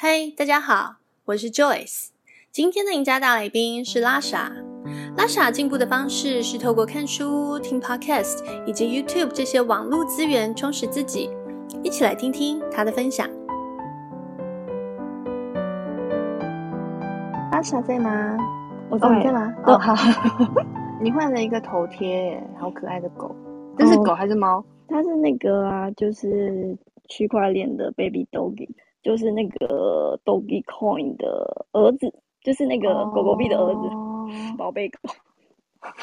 嗨，Hey, 大家好，我是 Joyce。今天的赢家大来宾是拉莎。拉莎进步的方式是透过看书、听 Podcast 以及 YouTube 这些网络资源充实自己。一起来听听她的分享。拉莎在吗？我在，在吗？哦，好。你换了一个头贴，好可爱的狗。这是狗还是猫？它是那个啊，就是区块链的 Baby Doggy。就是那个 Doggy Coin 的儿子，就是那个狗狗币的儿子，宝、oh. 贝狗。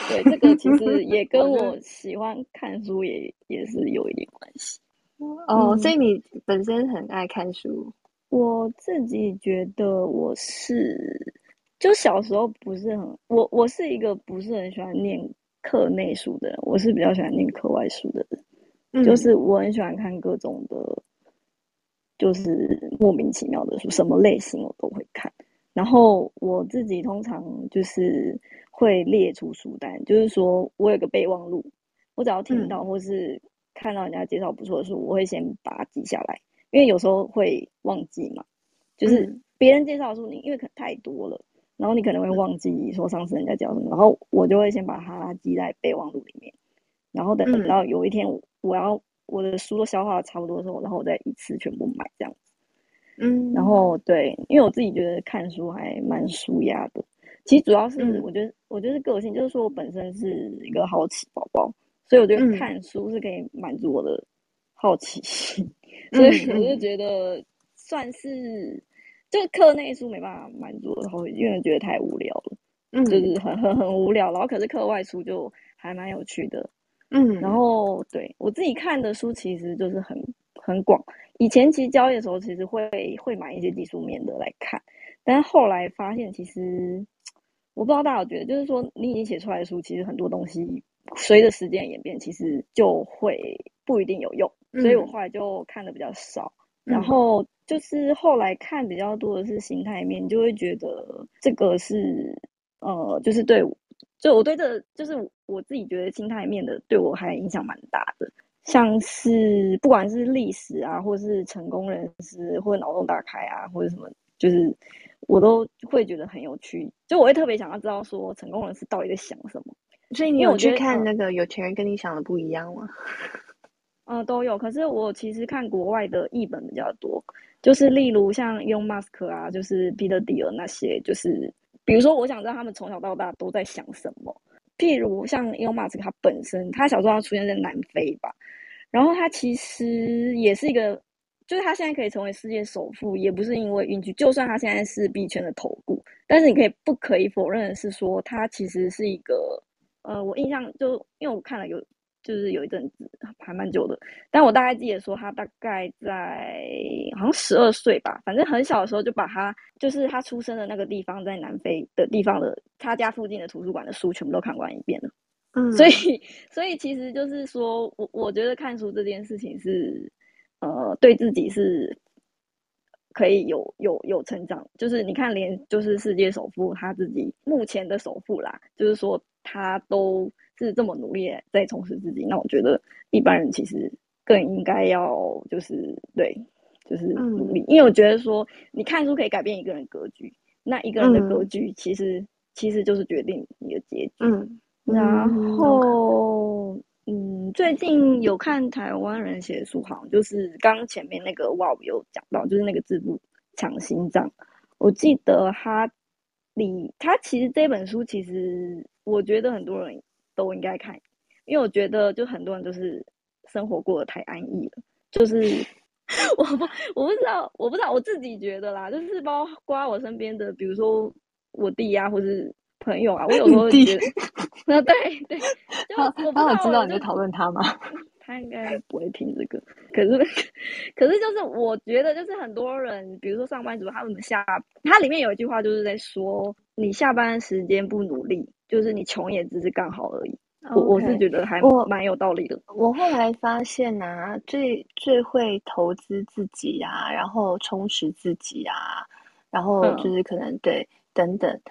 对，这个其实也跟我喜欢看书也也是有一点关系。哦，oh, 所以你本身很爱看书？我自己觉得我是，就小时候不是很，我我是一个不是很喜欢念课内书的人，我是比较喜欢念课外书的人。嗯、就是我很喜欢看各种的。就是莫名其妙的书，什么类型我都会看。然后我自己通常就是会列出书单，就是说我有个备忘录，我只要听到或是看到人家介绍不错的书，我会先把它记下来，因为有时候会忘记嘛。就是别人介绍的书，你因为可能太多了，然后你可能会忘记说上次人家叫什么，然后我就会先把它记在备忘录里面，然后等到有一天我要。我的书都消化的差不多的时候，然后我再一次全部买这样子。嗯，然后对，因为我自己觉得看书还蛮舒压的。其实主要是我觉得，嗯、我觉得是个性，就是说我本身是一个好奇宝宝，所以我觉得看书是可以满足我的好奇心。嗯、所以我就觉得算是，就是课内书没办法满足我的好奇，因为觉得太无聊了。嗯，就是很很很无聊。然后可是课外书就还蛮有趣的。嗯，然后对我自己看的书其实就是很很广。以前其实交易的时候，其实会会买一些技术面的来看，但是后来发现，其实我不知道大家有觉得，就是说你已经写出来的书，其实很多东西随着时间演变，其实就会不一定有用。所以我后来就看的比较少。嗯、然后就是后来看比较多的是形态面，就会觉得这个是呃，就是对。就我对这个，就是我自己觉得心态面的，对我还影响蛮大的。像是不管是历史啊，或是成功人士，或者脑洞大开啊，或者什么，就是我都会觉得很有趣。就我会特别想要知道说，成功人士到底在想什么。所以你有去看那个有钱人跟你想的不一样吗？嗯、呃，都有。可是我其实看国外的译本比较多，就是例如像 Elon Musk 啊，就是 Peter Thiel 那些，就是。比如说，我想知道他们从小到大都在想什么。譬如像 Elon Musk 他本身，他小时候他出现在南非吧，然后他其实也是一个，就是他现在可以成为世界首富，也不是因为运气。就算他现在是币圈的头部，但是你可以不可以否认的是说，他其实是一个，呃，我印象就因为我看了有。就是有一阵子还蛮久的，但我大概记得说他大概在好像十二岁吧，反正很小的时候就把他就是他出生的那个地方在南非的地方的他家附近的图书馆的书全部都看完一遍了。嗯，所以所以其实就是说我我觉得看书这件事情是呃对自己是可以有有有成长，就是你看连就是世界首富他自己目前的首富啦，就是说他都。是这么努力在充实自己，那我觉得一般人其实更应该要就是对，就是努力，嗯、因为我觉得说你看书可以改变一个人格局，那一个人的格局其实、嗯、其实就是决定你的结局。嗯，然后嗯，最近有看台湾人写的书，好像就是刚前面那个哇，有讲到，就是那个致富强心脏，我记得他里他其实这本书其实我觉得很多人。都应该看，因为我觉得就很多人就是生活过得太安逸了，就是 我不我不知道我不知道我自己觉得啦，就是包括我身边的，比如说我弟呀、啊，或是朋友啊，我有时候觉得，那对对，就我不知道，他知道你在讨论他吗？他应该不会听这个，可是可是就是我觉得就是很多人，比如说上班族，他们下他里面有一句话就是在说，你下班时间不努力。就是你穷也只是刚好而已.我我是觉得还蛮有道理的。我，我后来发现啊，最最会投资自己啊，然后充实自己啊，然后就是可能、嗯、对等等，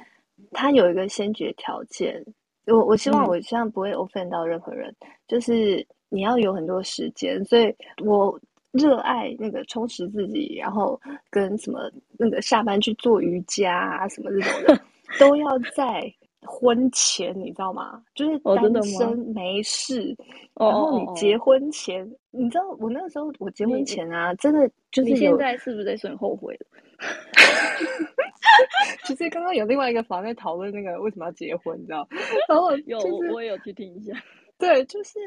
他有一个先决条件。我我希望我这样不会 offend 到任何人，嗯、就是你要有很多时间。所以我热爱那个充实自己，然后跟什么那个下班去做瑜伽啊什么这种的，都要在婚前，你知道吗？就是单身没事，哦、然后你结婚前，哦、你知道我那个时候我结婚前啊，真的就是你现在是不是在说很后悔了？其实刚刚有另外一个房在讨论那个为什么要结婚，你知道？然后、就是、有我也有去听一下，对，就是。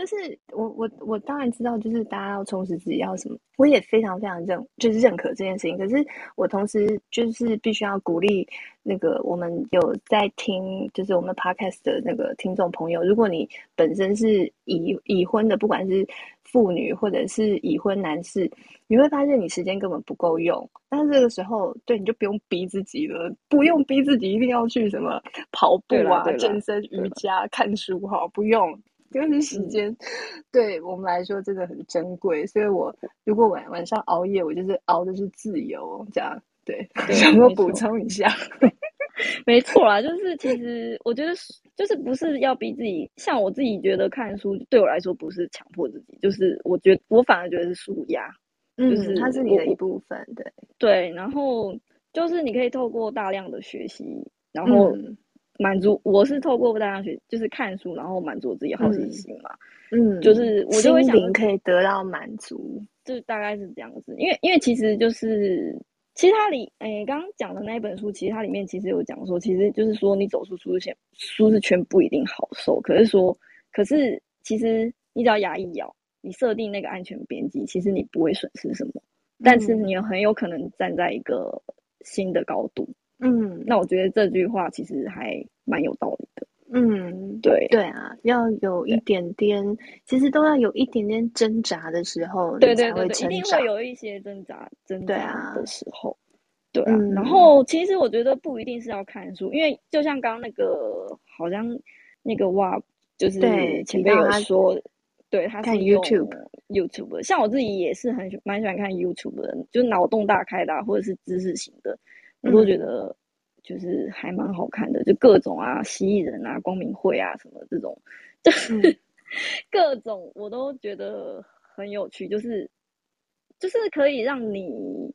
就是我我我当然知道，就是大家要充实自己，要什么，我也非常非常认，就是认可这件事情。可是我同时就是必须要鼓励那个我们有在听，就是我们 podcast 的那个听众朋友，如果你本身是已已婚的，不管是妇女或者是已婚男士，你会发现你时间根本不够用。但是这个时候，对，你就不用逼自己了，不用逼自己一定要去什么跑步啊、健身、瑜伽、看书哈，不用。就是时间，嗯、对我们来说真的很珍贵，所以我如果晚晚上熬夜，我就是熬的是自由，这样对。想说补充一下，没错啦，就是其实我觉得就是不是要逼自己，像我自己觉得看书对我来说不是强迫自己，就是我觉得我反而觉得是舒压，就是、嗯、它是你的一部分，对对，然后就是你可以透过大量的学习，然后。嗯满足我是透过大量学，就是看书，然后满足我自己好奇心嘛。嗯，就是我就会想可以得到满足，就大概是这样子。因为因为其实就是其实它里诶刚刚讲的那一本书，其实它里面其实有讲说，其实就是说你走出舒适圈，舒适圈不一定好受。可是说，可是其实你只要牙一咬，你设定那个安全边际，其实你不会损失什么，但是你很有可能站在一个新的高度。嗯，那我觉得这句话其实还蛮有道理的。嗯，对对啊，要有一点点，其实都要有一点点挣扎的时候，对对对，一定会有一些挣扎挣扎的时候。对啊，对啊，嗯，然后其实我觉得不一定是要看书，因为就像刚刚那个，好像那个哇，就是前辈有说，对，他是用 YouTube YouTube，像我自己也是很蛮喜欢看 YouTube 的，就是脑洞大开的，或者是知识型的。我都觉得就是还蛮好看的，就各种啊，蜥蜴人啊，光明会啊，什么这种，就是 各种我都觉得很有趣，就是就是可以让你，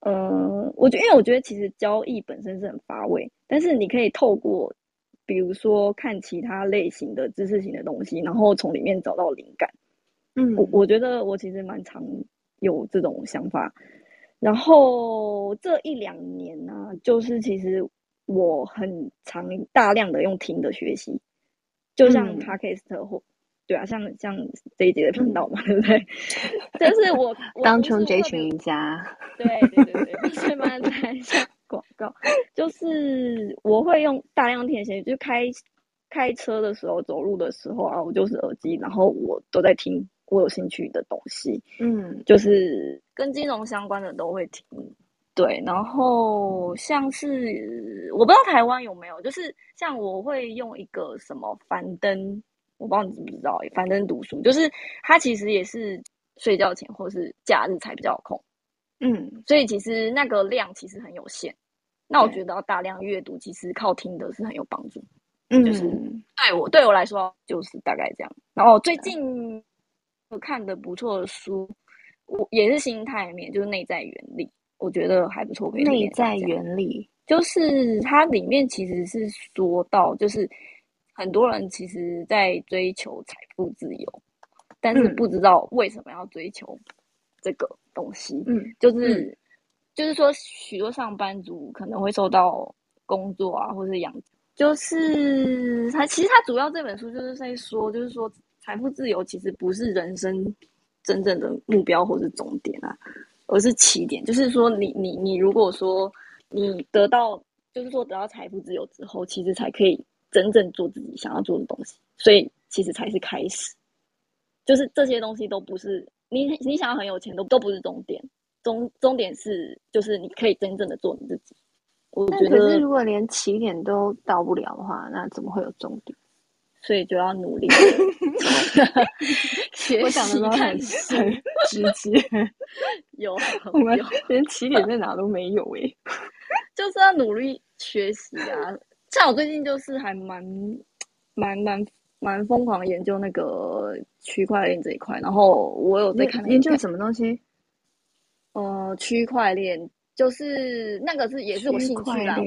嗯，我觉得因为我觉得其实交易本身是很乏味，但是你可以透过比如说看其他类型的知识型的东西，然后从里面找到灵感。嗯，我我觉得我其实蛮常有这种想法。然后这一两年呢、啊，就是其实我很常大量的用听的学习，就像 Podcast 或、嗯、对啊，像像这一节的频道嘛，嗯、对不对？就是我当成这群瑜伽，对对对对，不是吗？在广告，就是我会用大量听的学习，就开开车的时候、走路的时候啊，我就是耳机，然后我都在听。我有兴趣的东西，嗯，就是跟金融相关的都会听，对。然后像是我不知道台湾有没有，就是像我会用一个什么樊登，我不知道你知不知道，樊登读书，就是它其实也是睡觉前或是假日才比较有空，嗯，所以其实那个量其实很有限。那我觉得要大量阅读，其实靠听的是很有帮助，嗯，就是对我对我来说就是大概这样。然后最近。我看的不错的书，我也是心态面，就是内在原理，我觉得还不错。内在原理就是它里面其实是说到，就是很多人其实在追求财富自由，但是不知道为什么要追求这个东西。嗯，就是、嗯、就是说，许多上班族可能会受到工作啊，或是养，就是他其实他主要这本书就是在说，就是说。财富自由其实不是人生真正的目标或是终点啊，而是起点。就是说你，你你你如果说你得到，就是说得到财富自由之后，其实才可以真正做自己想要做的东西。所以其实才是开始，就是这些东西都不是你你想要很有钱都都不是终点，终终点是就是你可以真正的做你自己。我觉得，可是如果连起点都到不了的话，那怎么会有终点？所以就要努力。我讲的都很很直接，有我们连起点在哪都没有诶、欸，就是要努力学习啊。像我最近就是还蛮蛮蛮蛮疯狂研究那个区块链这一块，然后我有在看研究什么东西？呃，区块链就是那个是也是我兴趣啦。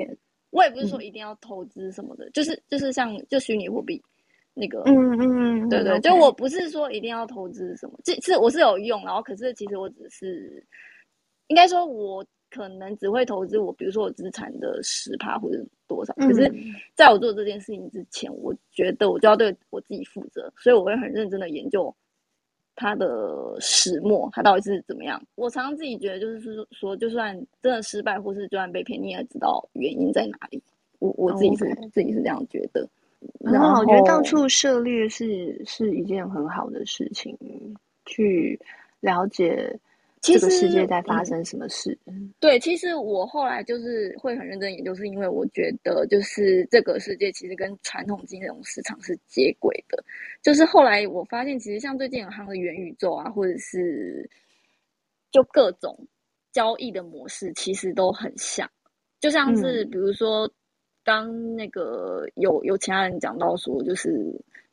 我也不是说一定要投资什么的，嗯、就是就是像就虚拟货币那个，嗯嗯嗯，对对就我不是说一定要投资什么，这是我是有用，然后可是其实我只是应该说，我可能只会投资我，比如说我资产的十趴或者多少，可是在我做这件事情之前，我觉得我就要对我自己负责，所以我会很认真的研究。它的始末，它到底是怎么样？我常常自己觉得，就是说，就算真的失败，或是就算被骗，你也知道原因在哪里。我我自己是、okay. 自己是这样觉得。然后我觉得到处涉猎是是一件很好的事情，去了解。这个世界在发生什么事？嗯，对，其实我后来就是会很认真研究，是因为我觉得就是这个世界其实跟传统金融市场是接轨的。就是后来我发现，其实像最近很夯的元宇宙啊，或者是就各种交易的模式，其实都很像。就像是比如说，当那个有有其他人讲到说，就是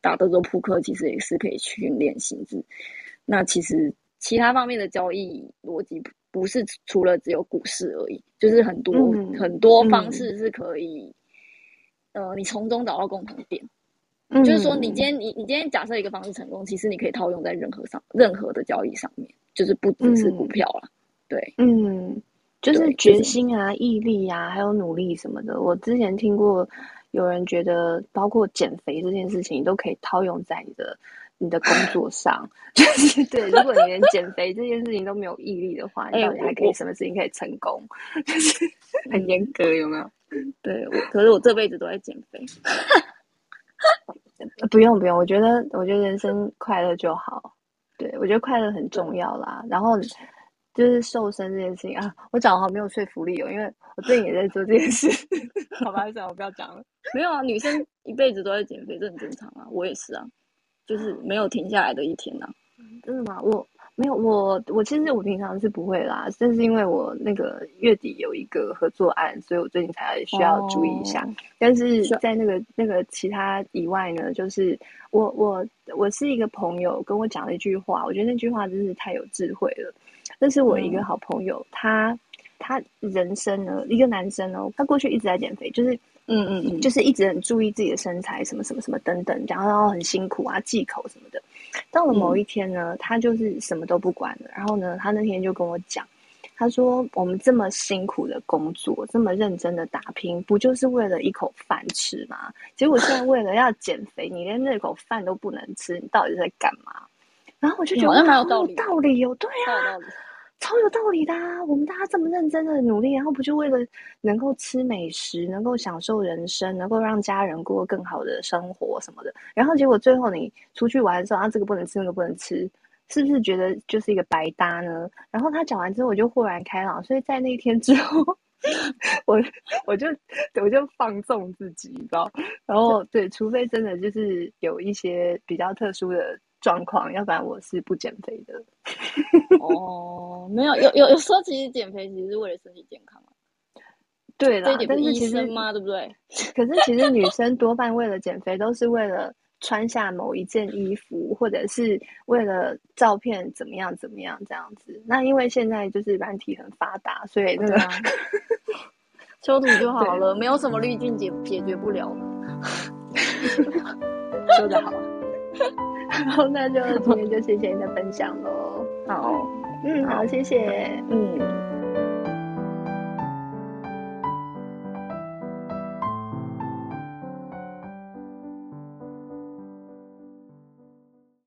打德州扑克其实也是可以训练心智。那其实。其他方面的交易逻辑不是除了只有股市而已，就是很多、嗯、很多方式是可以，嗯、呃，你从中找到共同点。嗯、就是说，你今天你你今天假设一个方式成功，其实你可以套用在任何上任何的交易上面，就是不只是股票啦。嗯、对，嗯，就是决心啊、毅力啊，还有努力什么的。我之前听过有人觉得，包括减肥这件事情，都可以套用在你的。你的工作上，就是对，如果你连减肥这件事情都没有毅力的话，你到底还可以什么事情可以成功？就是很严格，有没有？对，我可是我这辈子都在减肥。不用不用，我觉得我觉得人生快乐就好。对，我觉得快乐很重要啦。然后就是瘦身这件事情啊，我讲的好没有说服力哦，因为我最近也在做这件事。好吧，算了，我不要讲了。没有啊，女生一辈子都在减肥，这很正常啊，我也是啊。就是没有停下来的一天呐、啊，真的吗？我没有，我我其实我平常是不会啦，但是因为我那个月底有一个合作案，所以我最近才需要注意一下。哦、但是在那个那个其他以外呢，就是我我我是一个朋友跟我讲了一句话，我觉得那句话真是太有智慧了。那是我一个好朋友，嗯、他他人生呢，一个男生哦，他过去一直在减肥，就是。嗯嗯嗯，就是一直很注意自己的身材，什么什么什么等等，然后然后很辛苦啊，忌口什么的。到了某一天呢，嗯，他就是什么都不管了。然后呢，他那天就跟我讲，他说：“我们这么辛苦的工作，这么认真的打拼，不就是为了一口饭吃吗？结果现在为了要减肥，你连那口饭都不能吃，你到底在干嘛？”然后我就觉得好有道理，道理哦，对啊。超有道理的啊！我们大家这么认真的努力，然后不就为了能够吃美食，能够享受人生，能够让家人过更好的生活什么的。然后结果最后你出去玩的时候，啊，这个不能吃，那个不能吃，是不是觉得就是一个白搭呢？然后他讲完之后，我就豁然开朗。所以在那一天之后，我我就我就放纵自己，你知道？然后 对，除非真的就是有一些比较特殊的。状况，要不然我是不减肥的。哦，没有，有有有说，其实减肥其实是为了身体健康。对啦，但是其实嘛，对不对？可是其实女生多半为了减肥，都是为了穿下某一件衣服，或者是为了照片怎么样怎么样这样子。那因为现在就是软体很发达，所以那个修图就好了，没有什么滤镜解解决不了。说的好。好，那就今天就谢谢你的分享喽。好，嗯，好，谢谢，嗯。